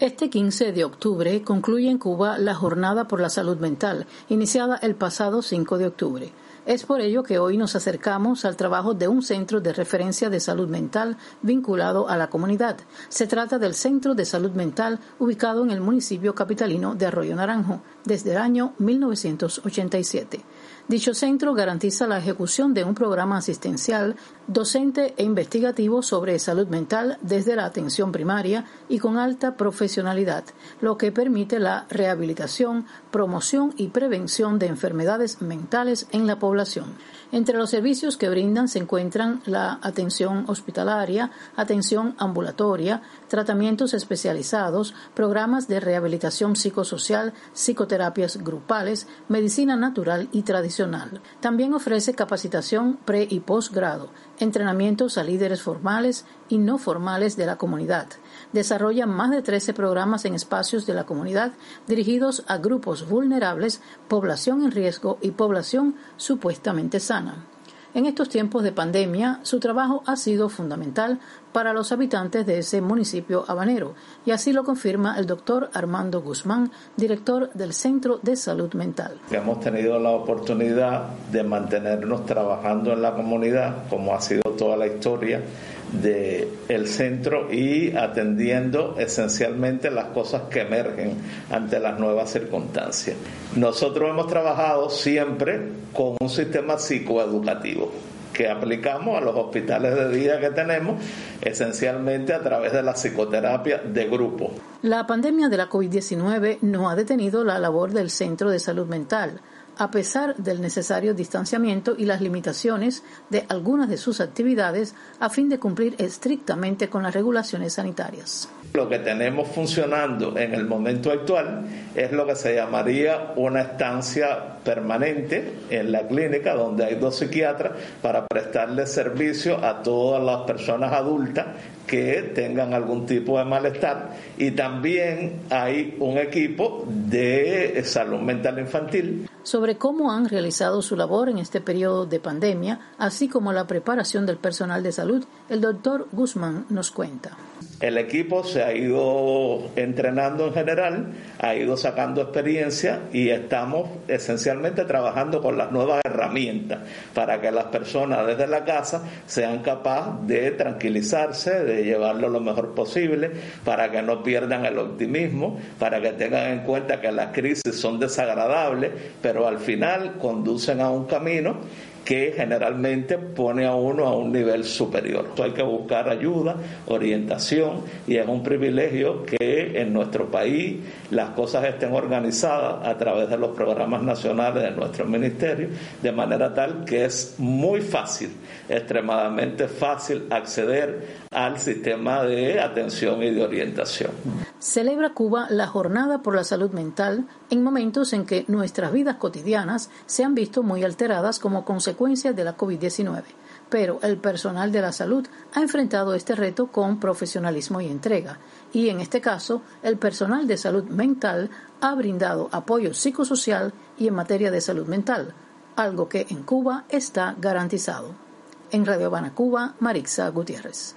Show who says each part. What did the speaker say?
Speaker 1: Este 15 de octubre concluye en Cuba la Jornada por la Salud Mental, iniciada el pasado 5 de octubre. Es por ello que hoy nos acercamos al trabajo de un centro de referencia de salud mental vinculado a la comunidad. Se trata del Centro de Salud Mental ubicado en el municipio capitalino de Arroyo Naranjo desde el año 1987. Dicho centro garantiza la ejecución de un programa asistencial, docente e investigativo sobre salud mental desde la atención primaria y con alta profesionalidad, lo que permite la rehabilitación, promoción y prevención de enfermedades mentales en la población. Entre los servicios que brindan se encuentran la atención hospitalaria, atención ambulatoria, tratamientos especializados, programas de rehabilitación psicosocial, psicoterapias grupales, medicina natural y tradicional. También ofrece capacitación pre y posgrado, entrenamientos a líderes formales y no formales de la comunidad. Desarrolla más de 13 programas en espacios de la comunidad dirigidos a grupos vulnerables, población en riesgo y población supuestamente sana. En estos tiempos de pandemia, su trabajo ha sido fundamental para los habitantes de ese municipio habanero, y así lo confirma el doctor Armando Guzmán, director del Centro de Salud Mental.
Speaker 2: Hemos tenido la oportunidad de mantenernos trabajando en la comunidad, como ha sido toda la historia del el centro y atendiendo esencialmente las cosas que emergen ante las nuevas circunstancias. Nosotros hemos trabajado siempre con un sistema psicoeducativo que aplicamos a los hospitales de día que tenemos, esencialmente a través de la psicoterapia de grupo.
Speaker 1: La pandemia de la COVID-19 no ha detenido la labor del Centro de Salud Mental a pesar del necesario distanciamiento y las limitaciones de algunas de sus actividades a fin de cumplir estrictamente con las regulaciones sanitarias.
Speaker 2: Lo que tenemos funcionando en el momento actual es lo que se llamaría una estancia permanente en la clínica donde hay dos psiquiatras para prestarle servicio a todas las personas adultas que tengan algún tipo de malestar y también hay un equipo de salud mental infantil.
Speaker 1: Sobre cómo han realizado su labor en este periodo de pandemia, así como la preparación del personal de salud, el doctor Guzmán nos cuenta.
Speaker 2: El equipo se ha ido entrenando en general, ha ido sacando experiencia y estamos esencialmente trabajando con las nuevas herramientas para que las personas desde la casa sean capaces de tranquilizarse, de llevarlo lo mejor posible, para que no pierdan el optimismo, para que tengan en cuenta que las crisis son desagradables, pero al final conducen a un camino que generalmente pone a uno a un nivel superior. Hay que buscar ayuda, orientación y es un privilegio que en nuestro país las cosas estén organizadas a través de los programas nacionales de nuestro ministerio, de manera tal que es muy fácil, extremadamente fácil acceder al sistema de atención y de orientación.
Speaker 1: Celebra Cuba la Jornada por la Salud Mental en momentos en que nuestras vidas cotidianas se han visto muy alteradas como consecuencia de la COVID-19. Pero el personal de la salud ha enfrentado este reto con profesionalismo y entrega, y en este caso el personal de salud mental ha brindado apoyo psicosocial y en materia de salud mental, algo que en Cuba está garantizado. En Radio Habana, Cuba, Marixa Gutiérrez.